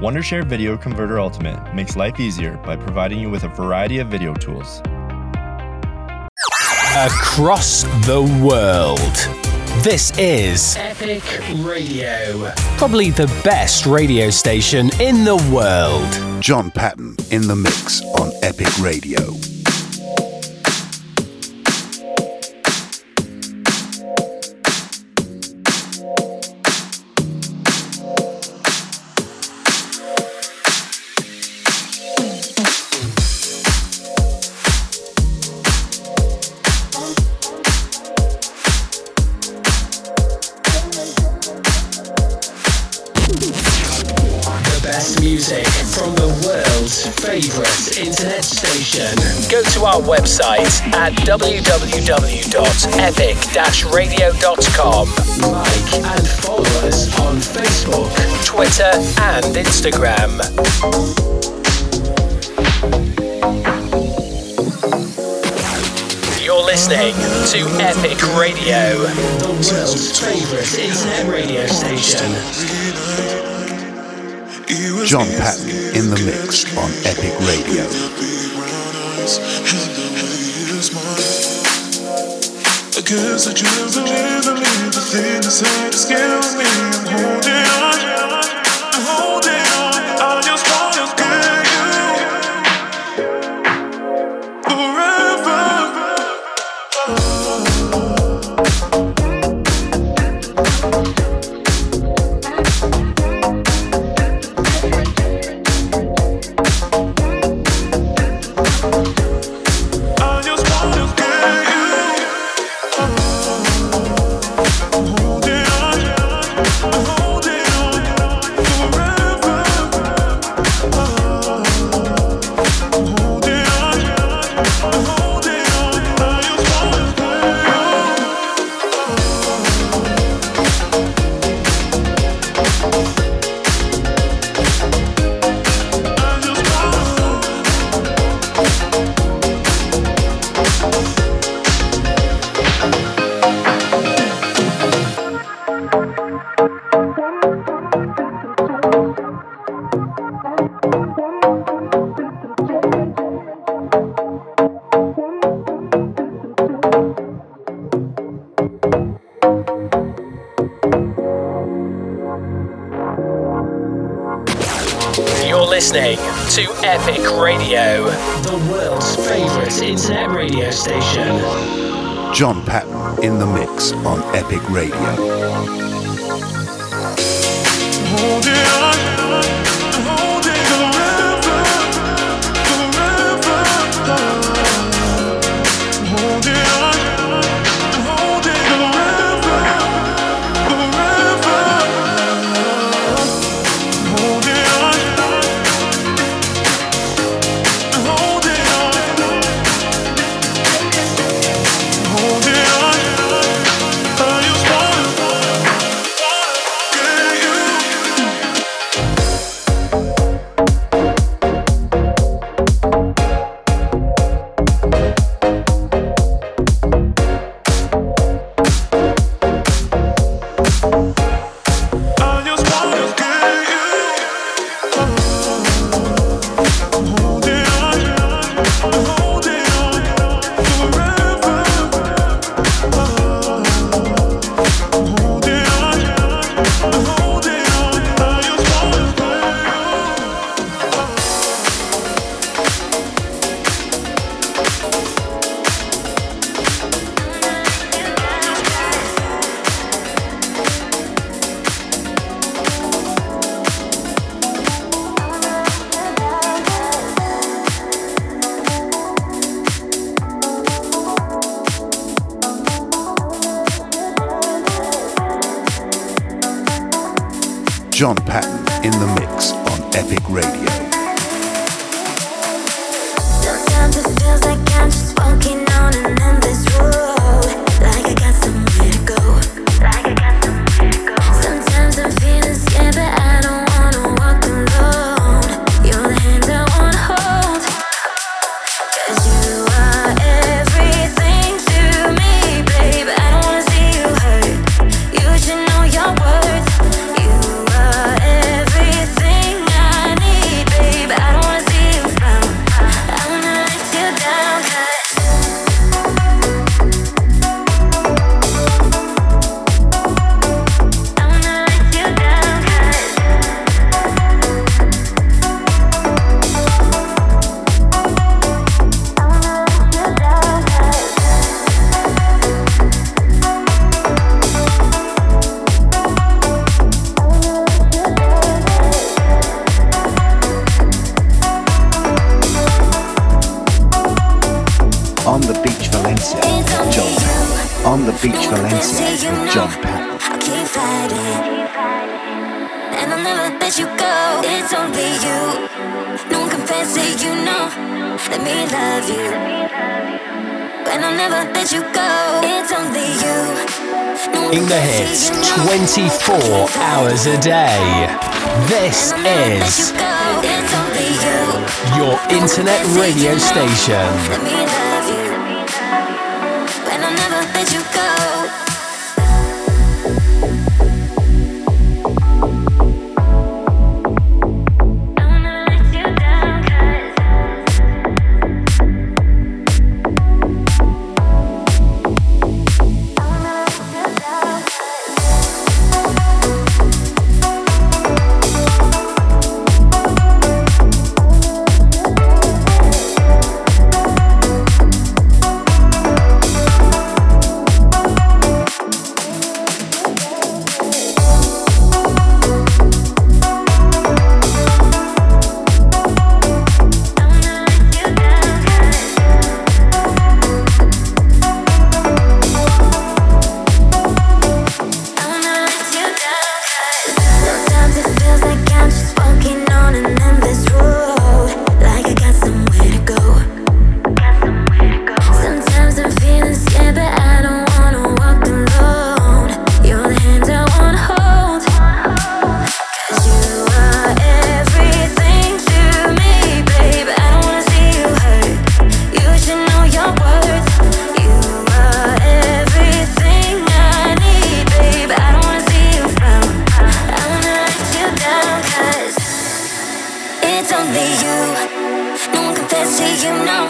Wondershare Video Converter Ultimate makes life easier by providing you with a variety of video tools. Across the world. This is Epic Radio. Probably the best radio station in the world. John Patton in the mix on Epic Radio. At www.epic-radio.com. Like and follow us on Facebook, Twitter, and Instagram. You're listening to Epic Radio, the world's favorite internet radio station. John Patton in the mix on Epic Radio. I guess I just believe, believe the thing inside is killing me. I'm holding on.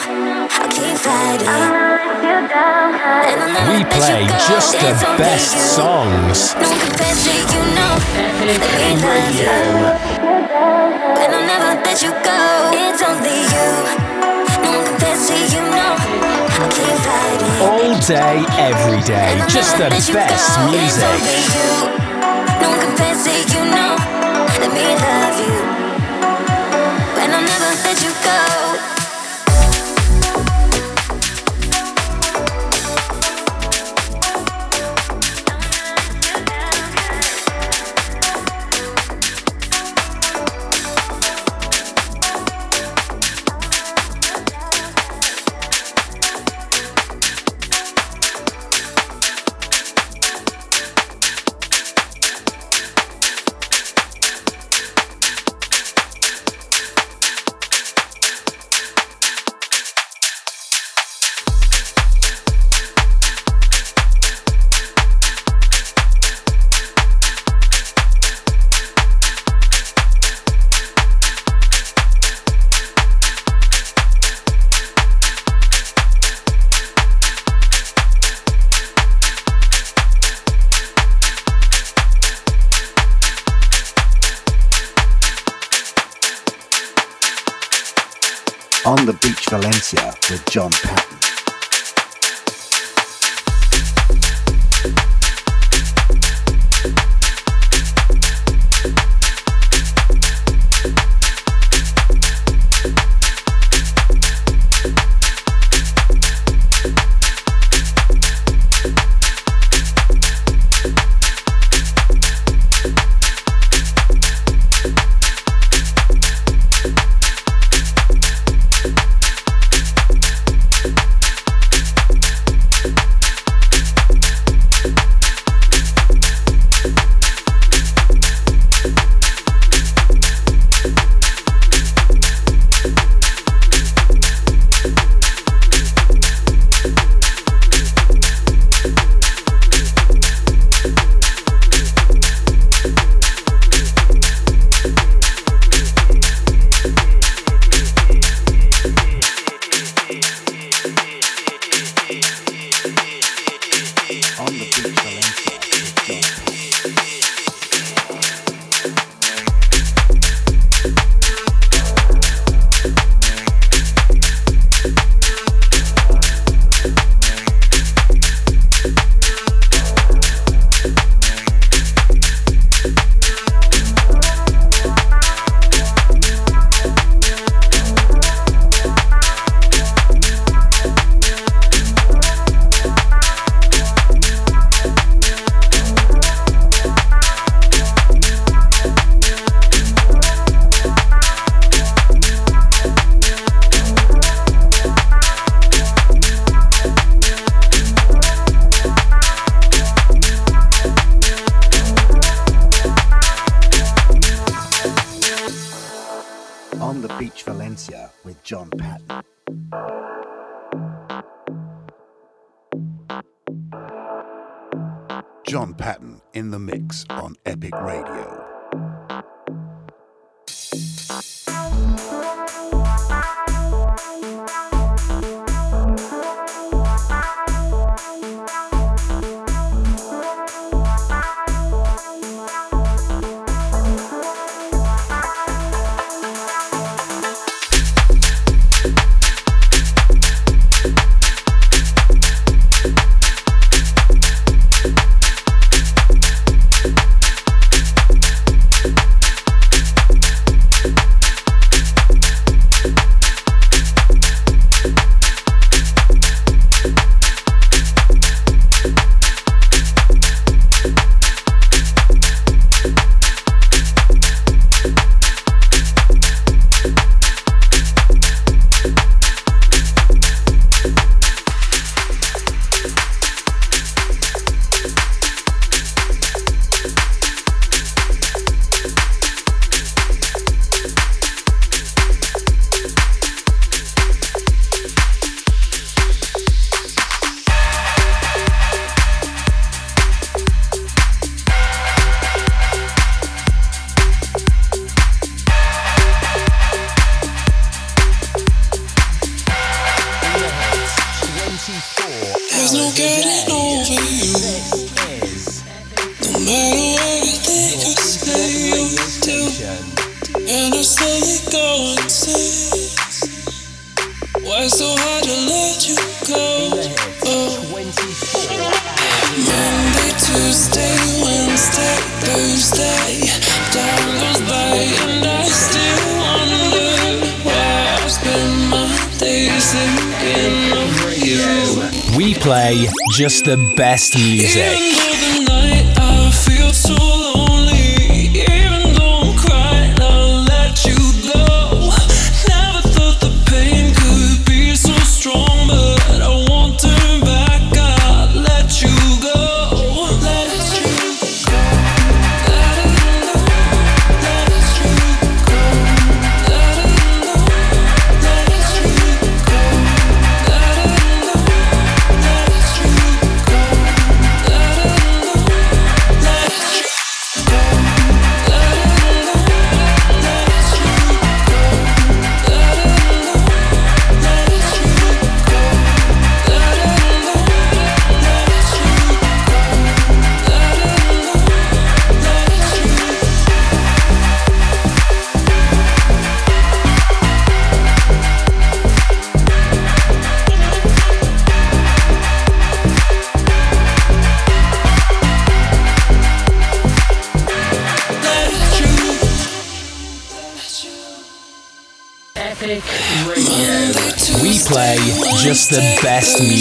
We play just the best songs. And I'll never let you go. It's only you. No compares to you, no. I keep fighting. All day, every day. Just the best music. No compares to you, no. Let me love. The best music. Music.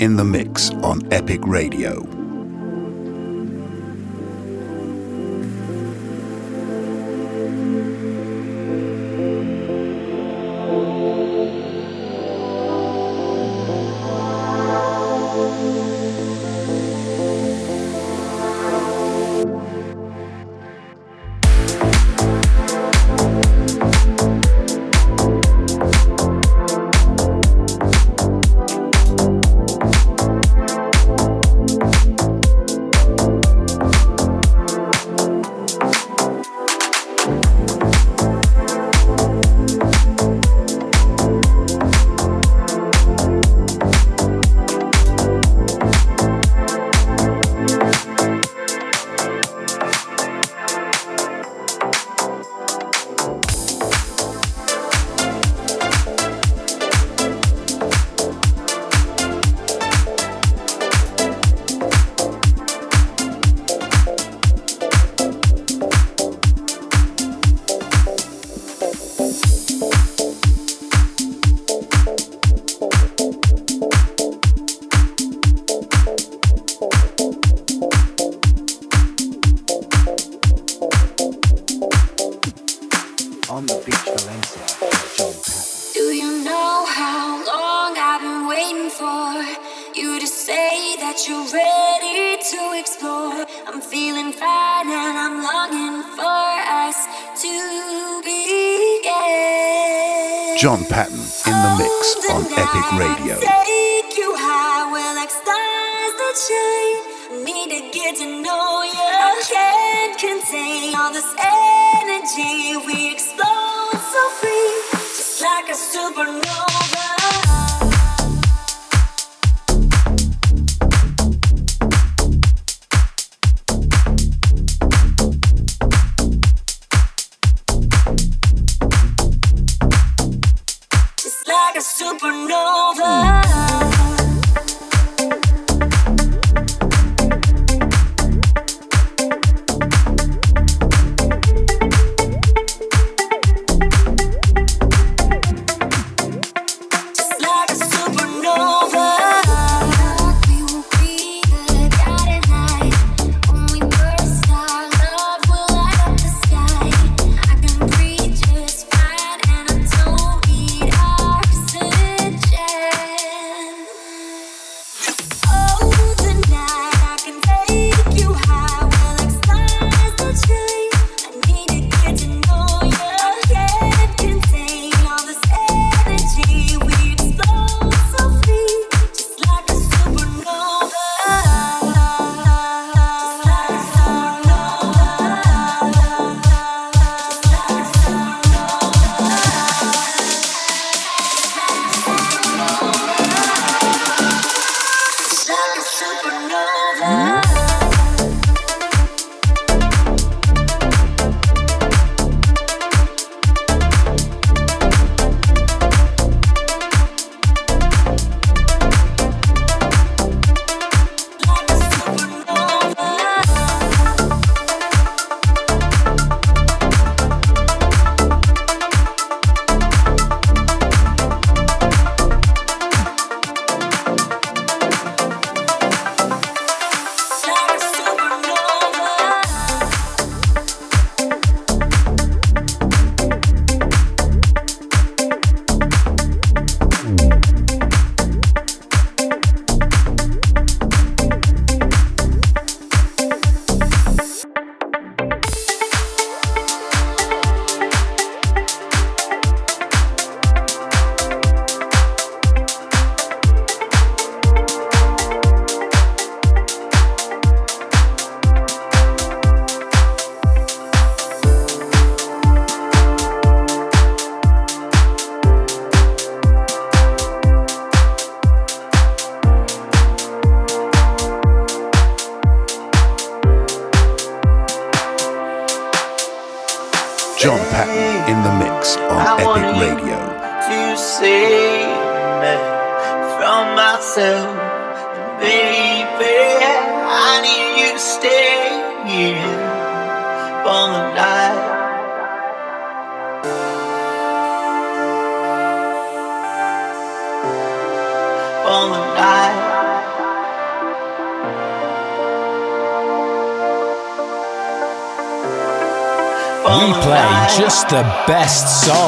In the mix on Epic Radio. The best songs.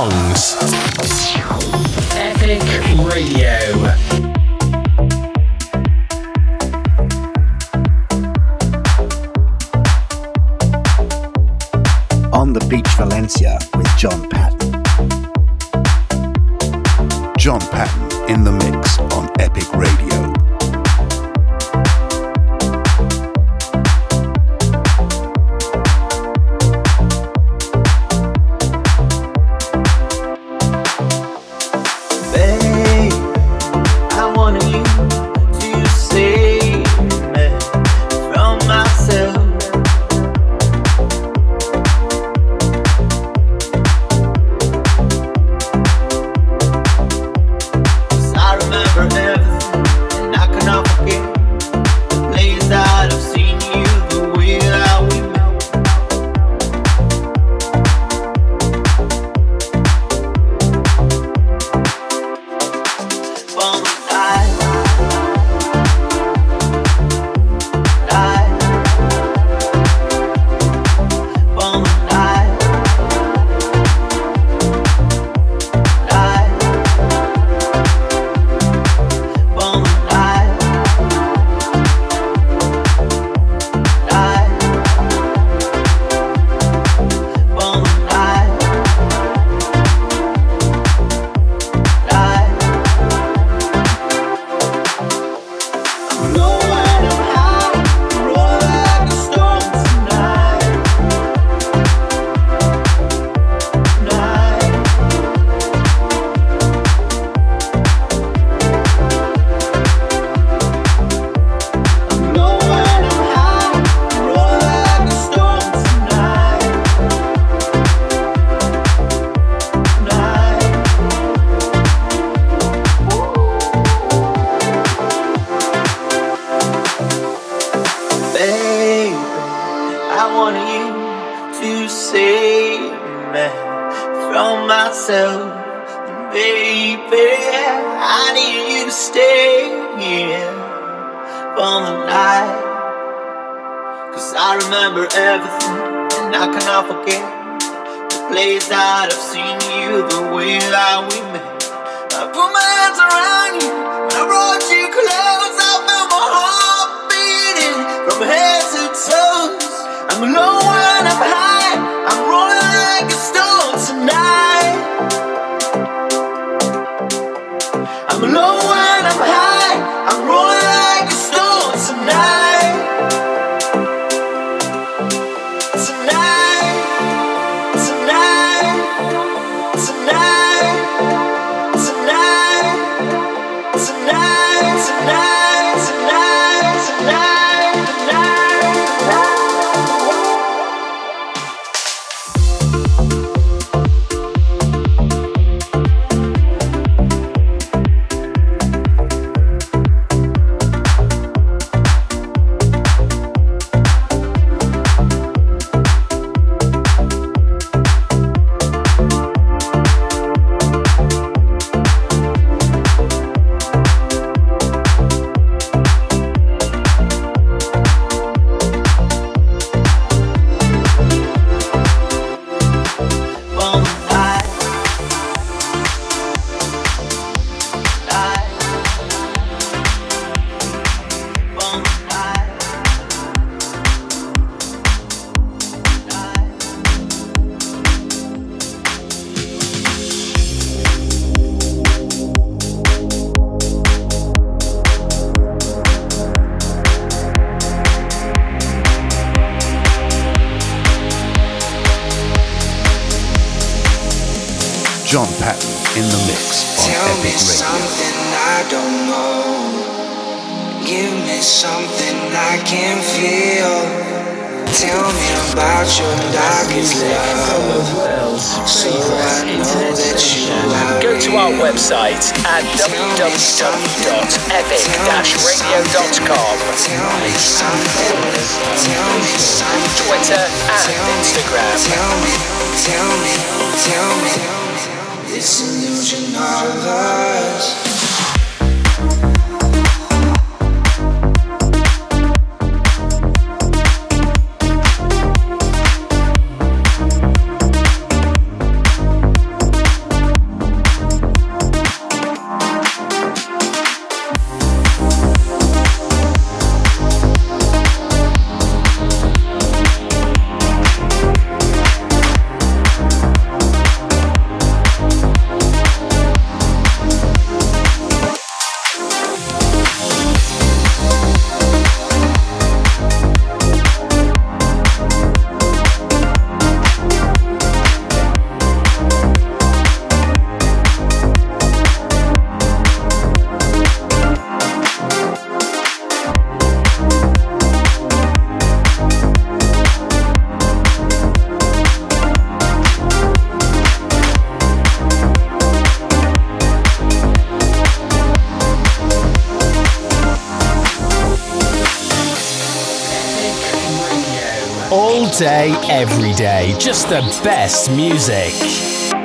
Day, every day, just the best music.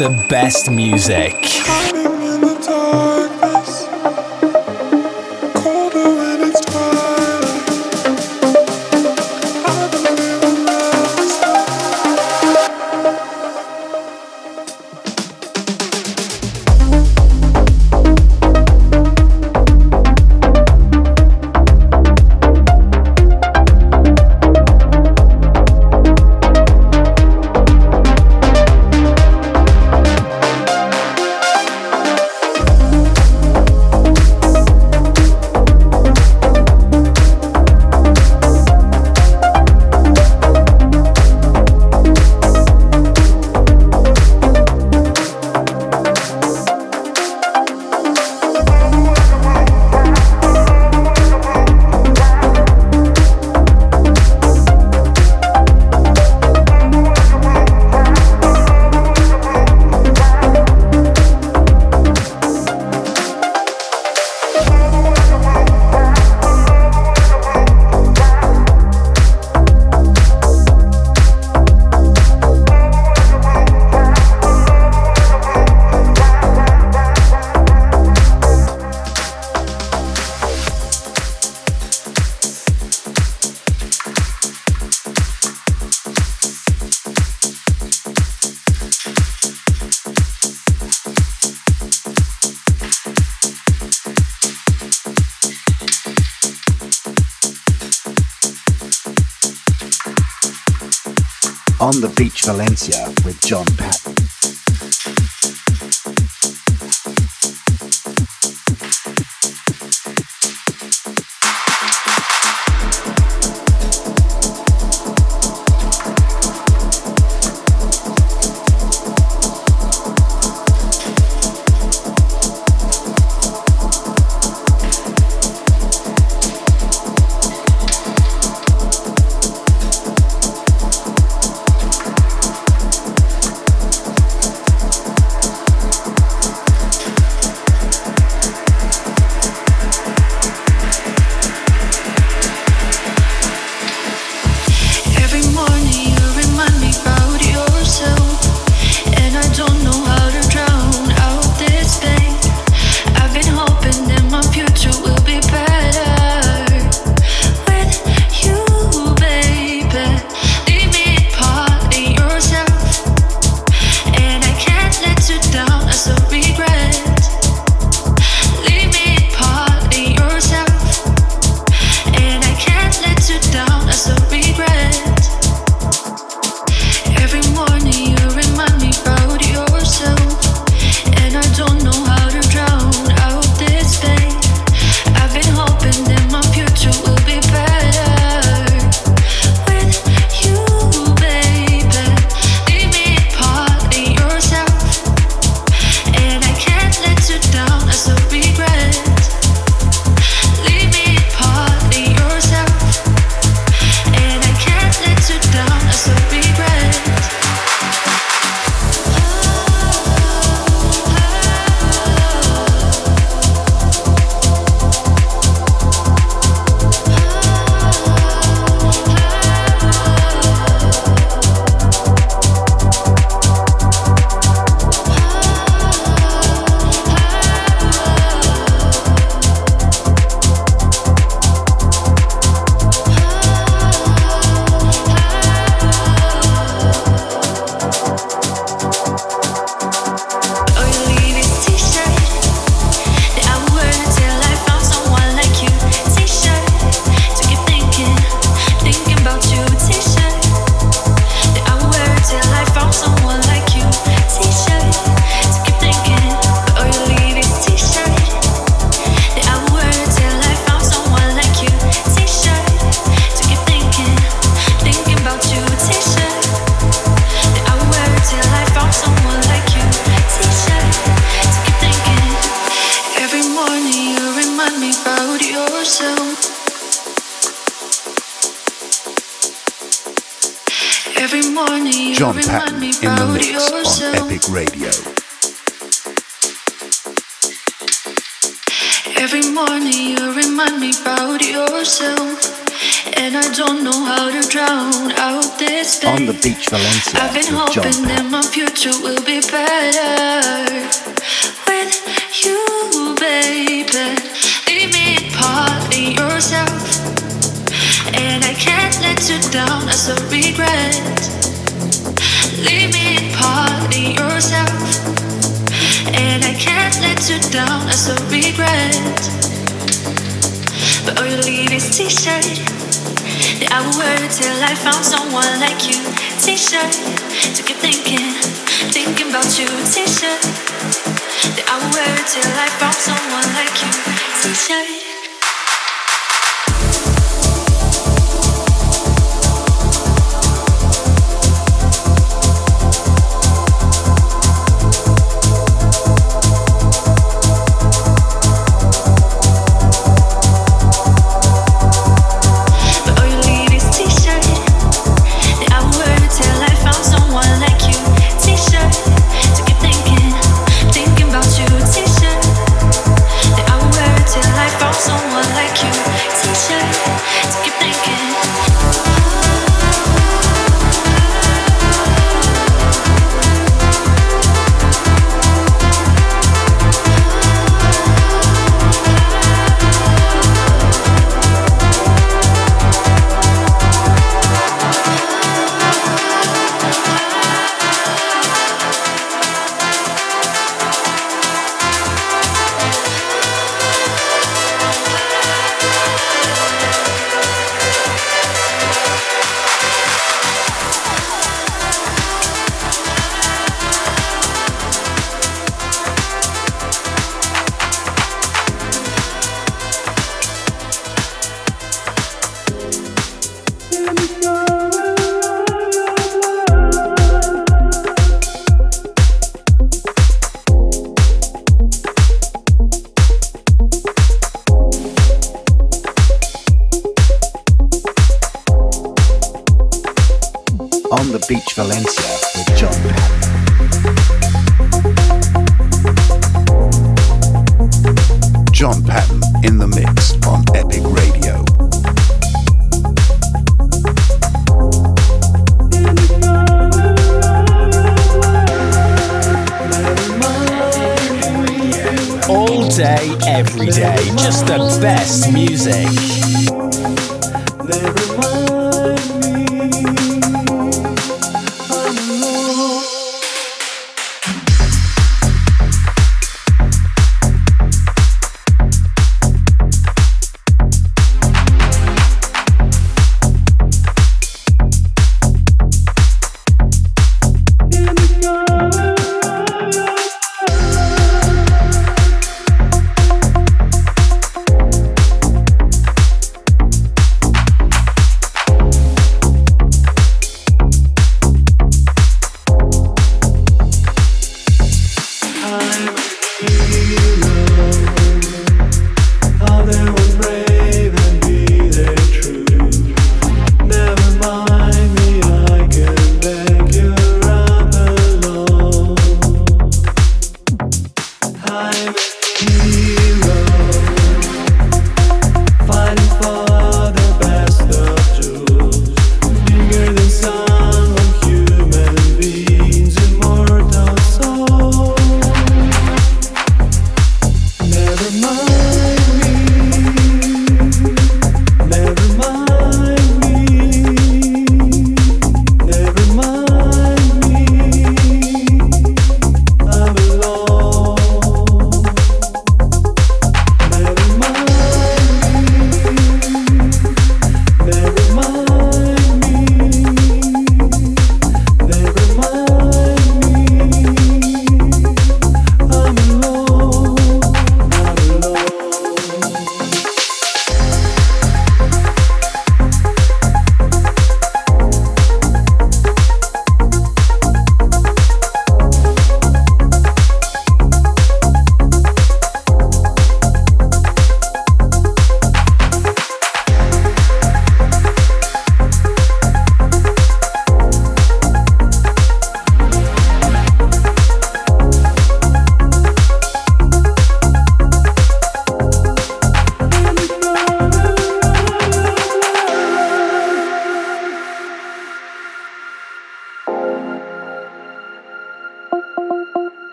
The best music. Me about yourself. And I don't know how to drown out this pain. On the beach, Valencia. I've been hoping that my future will be better with you, baby. Leave me part in yourself, and I can't let you down as a regret. Leave me part in yourself, and I can't let you down as a regret. But all you leave is t-shirt that I will wear till I found someone like you. T-shirt to keep thinking, thinking about you. T-shirt that I will wear till I found someone like you. T-shirt.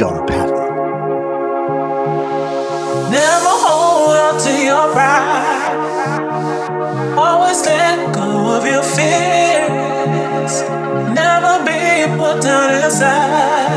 John Patton. Never hold on to your pride. Always let go of your fears. Never be put down inside.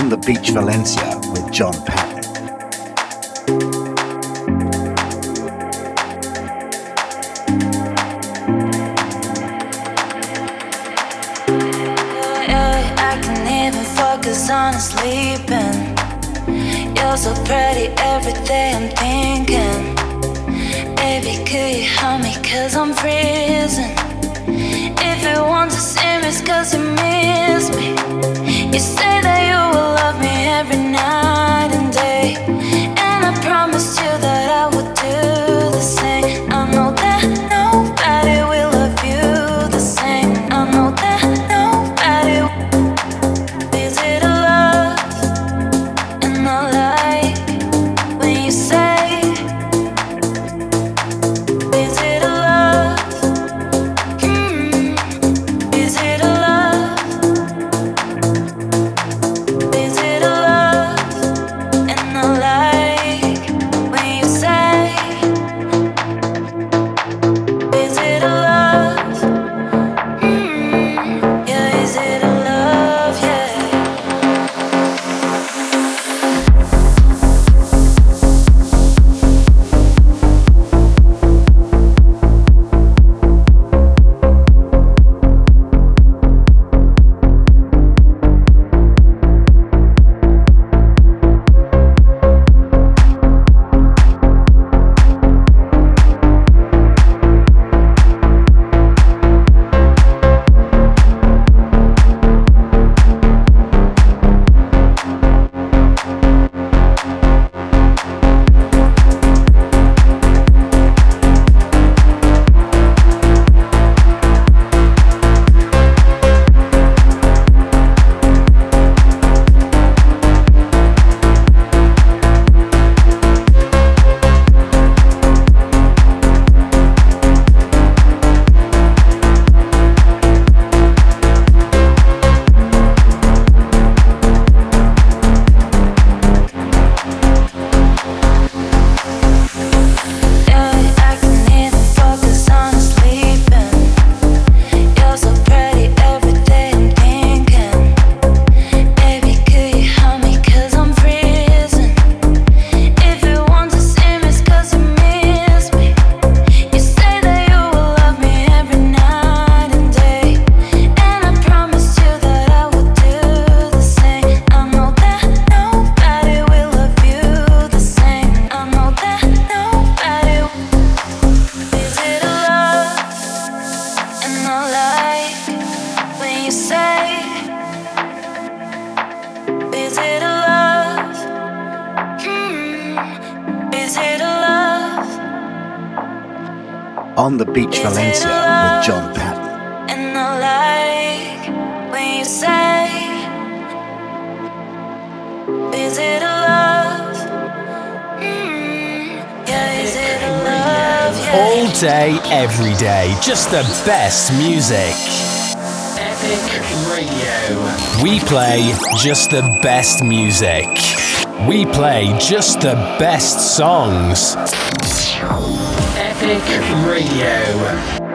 On the Beach Valencia with John Patton. on sleeping. You're so pretty every day I'm thinking. Baby, could you help me? Cause I'm freezing. If you want to see me, it's cause you miss me. You say that love me every night and day. Just the best music. Epic Radio. We play just the best music. We play just the best songs. Epic Radio.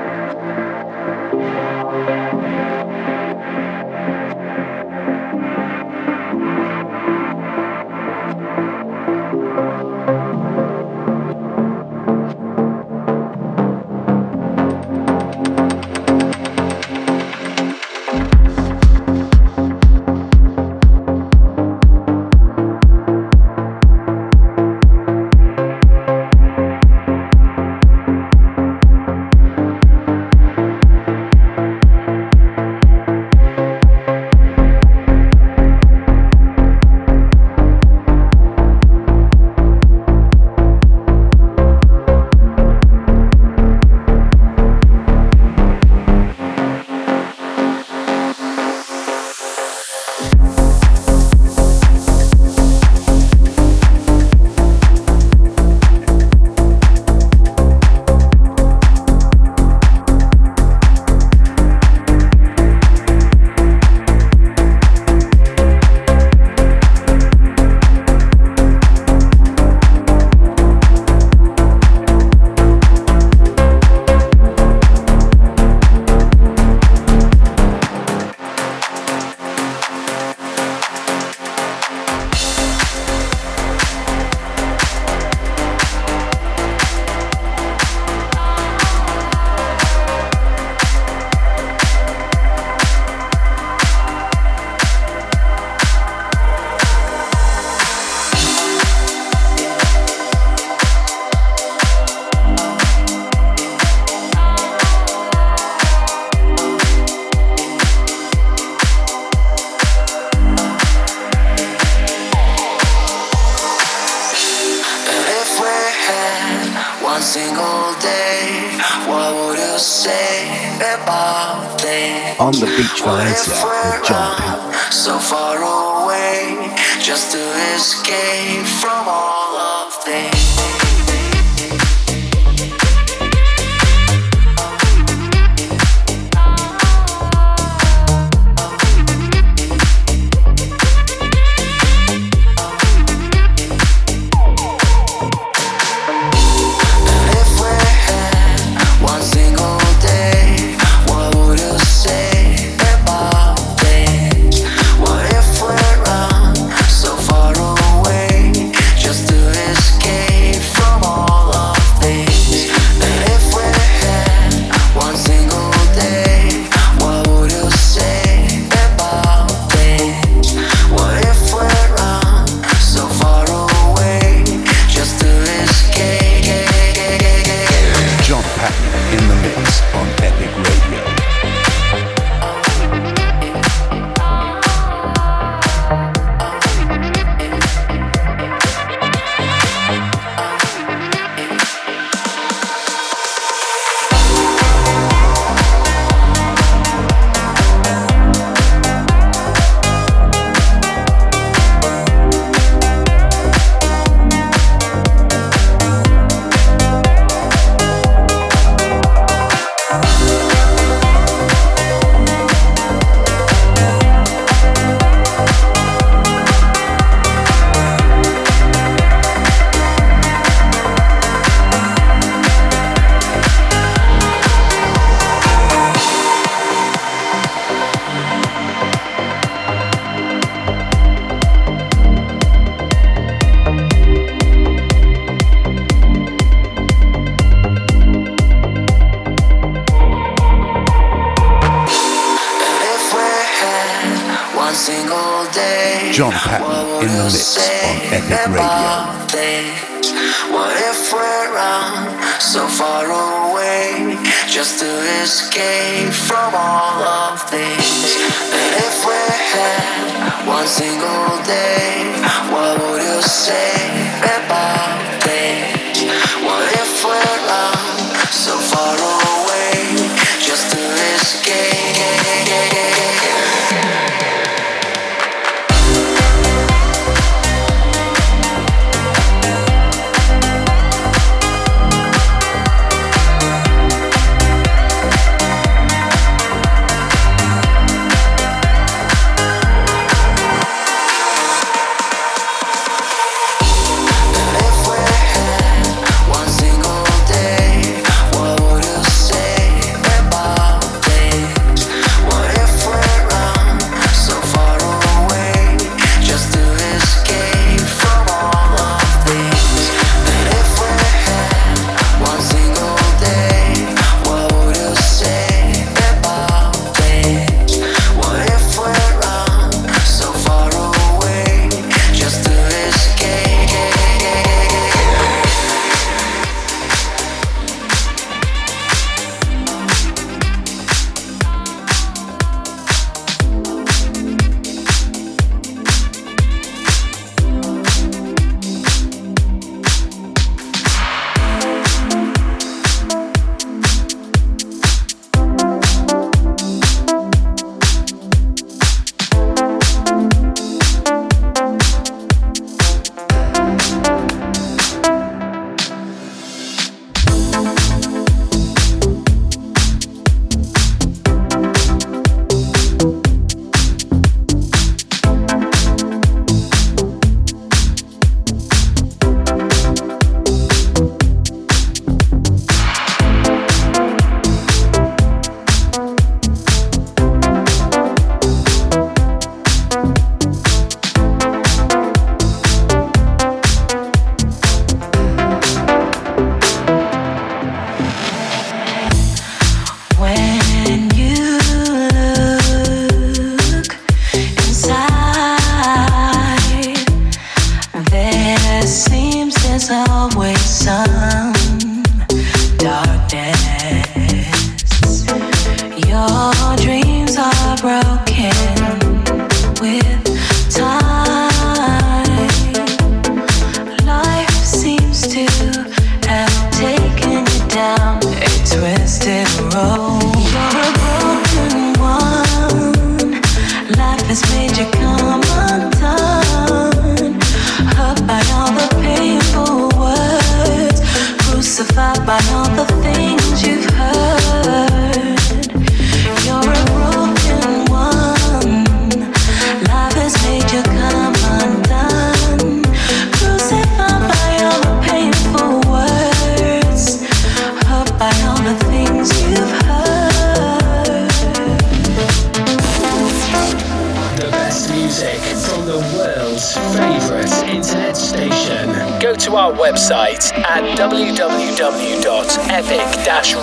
So far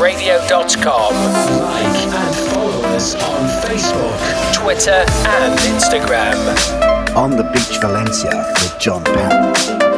radio.com. Like and follow us on Facebook, Twitter, and Instagram. On the Beach Valencia with John Patton.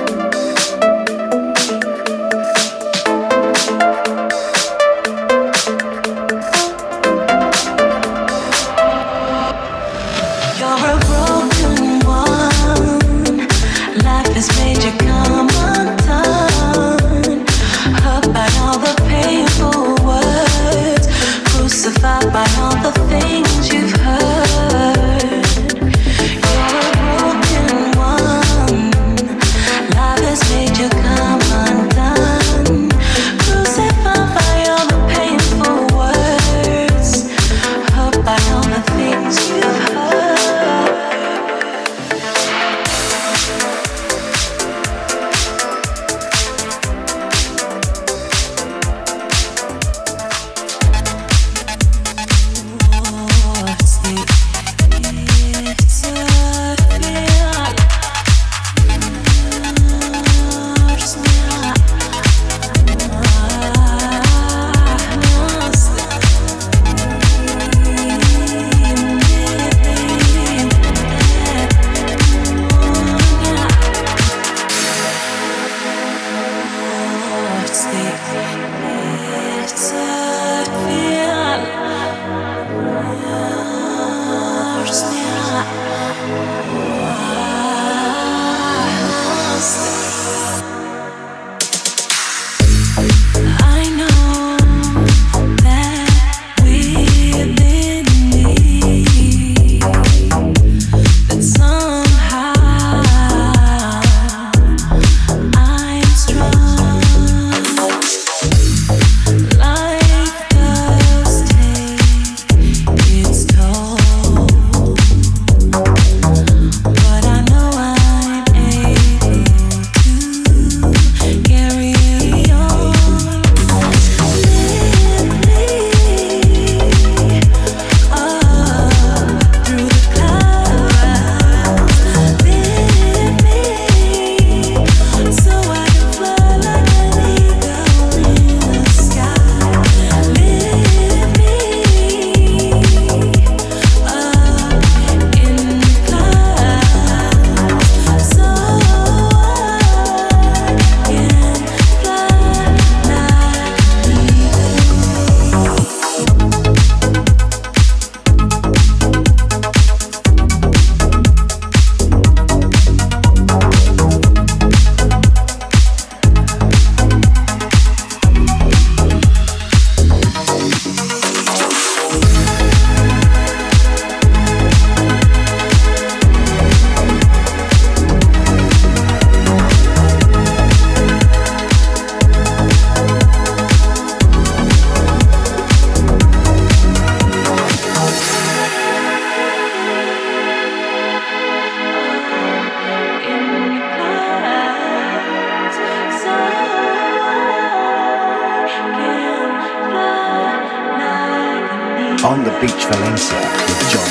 on the beach Valencia with John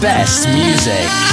best music.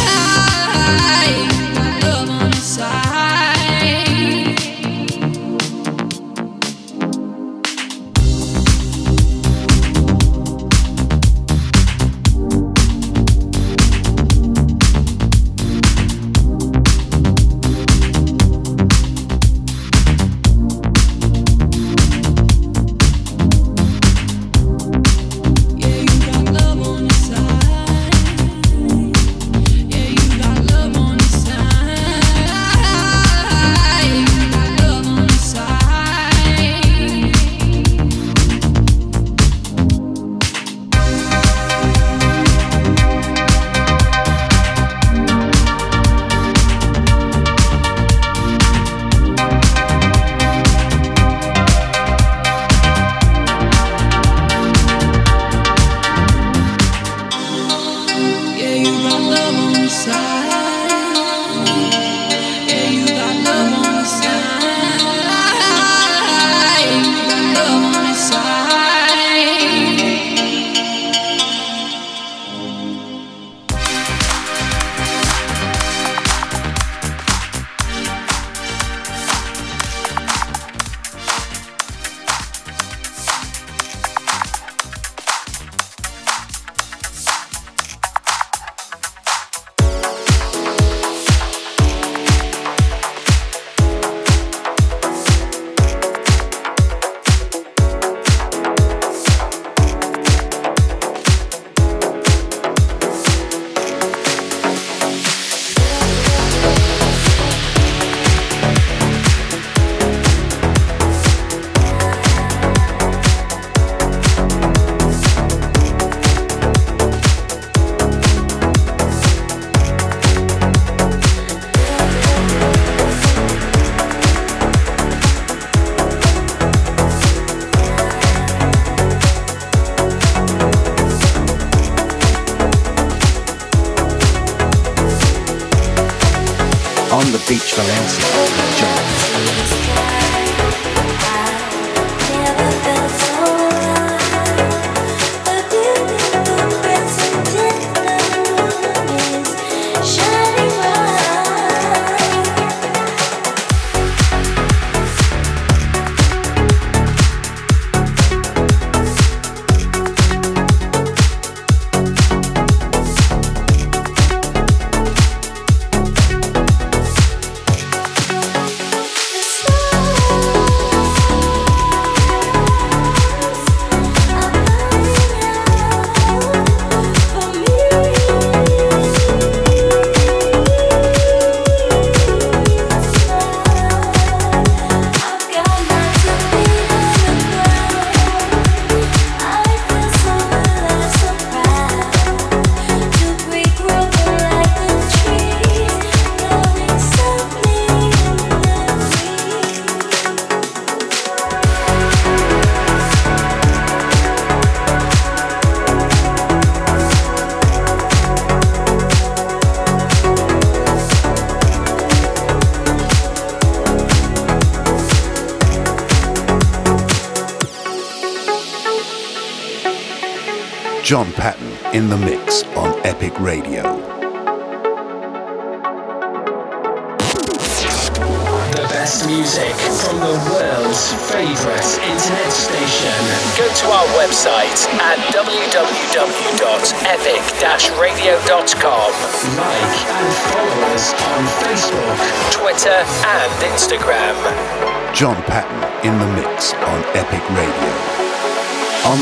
on the beach Valencia. Enjoy.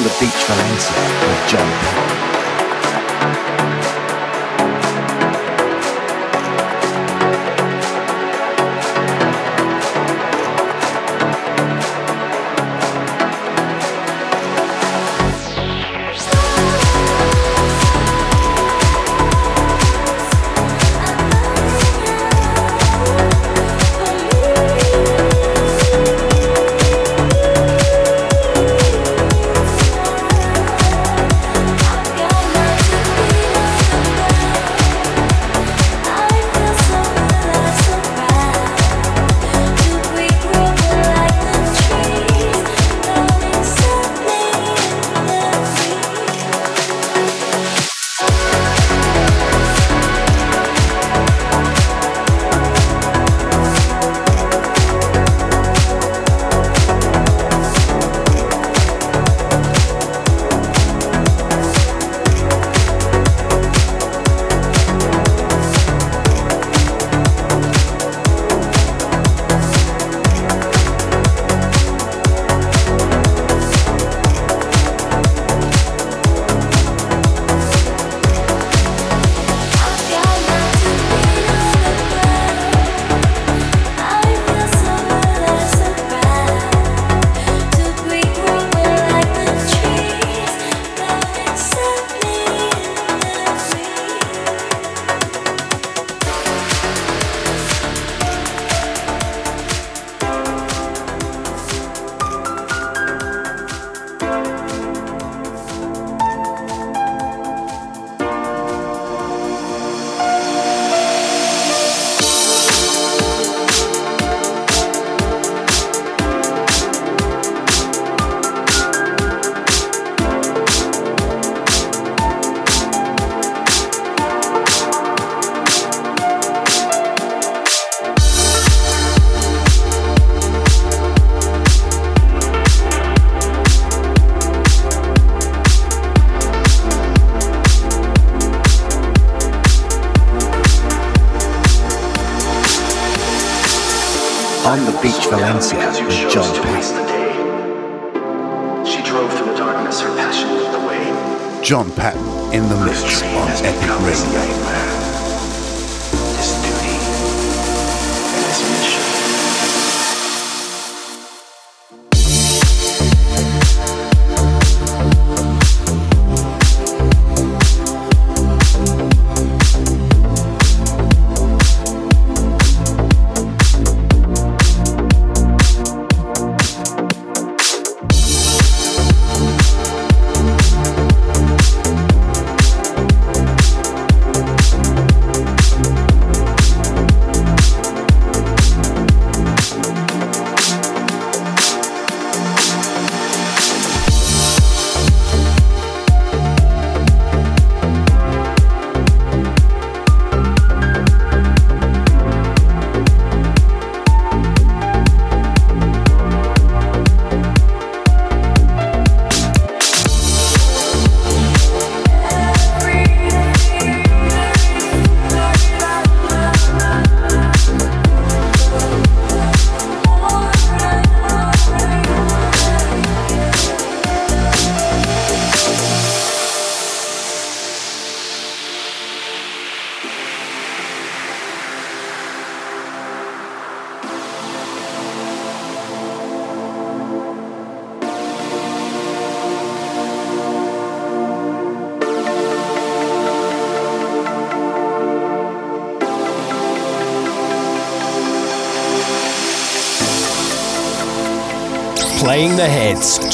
the beach Valencia with John.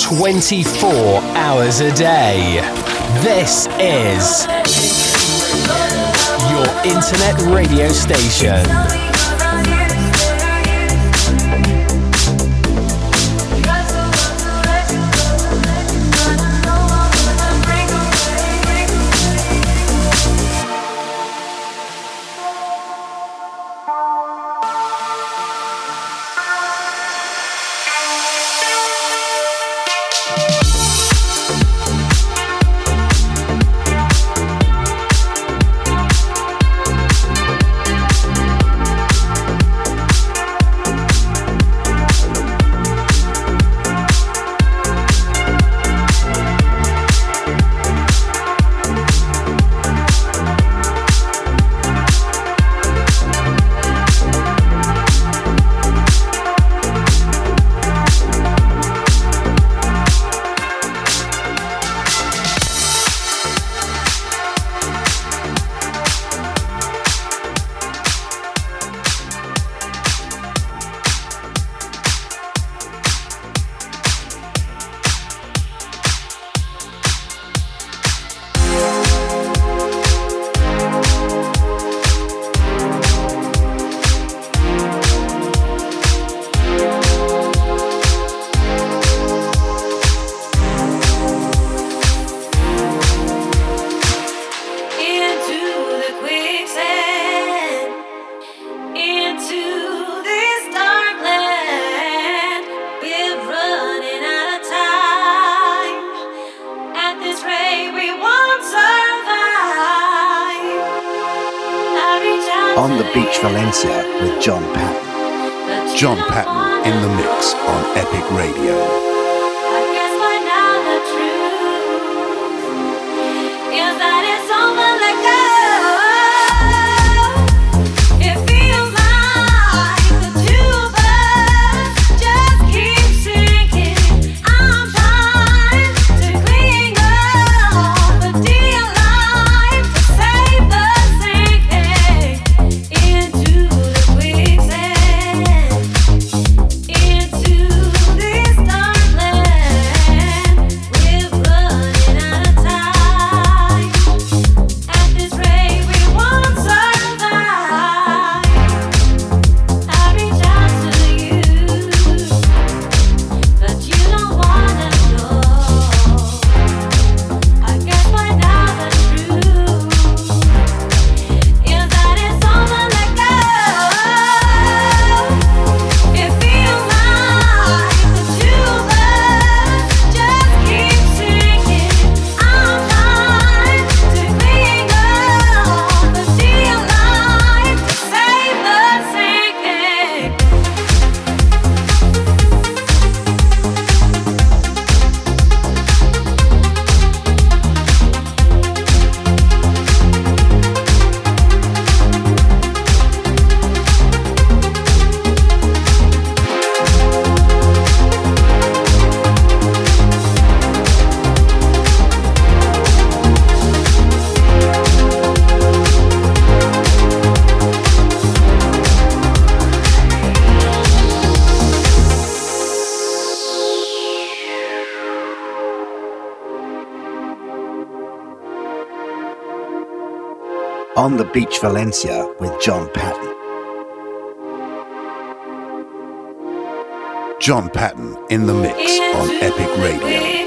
24 hours a day. This is your internet radio station. Beach Valencia with John Patton. John Patton in the mix on Epic Radio.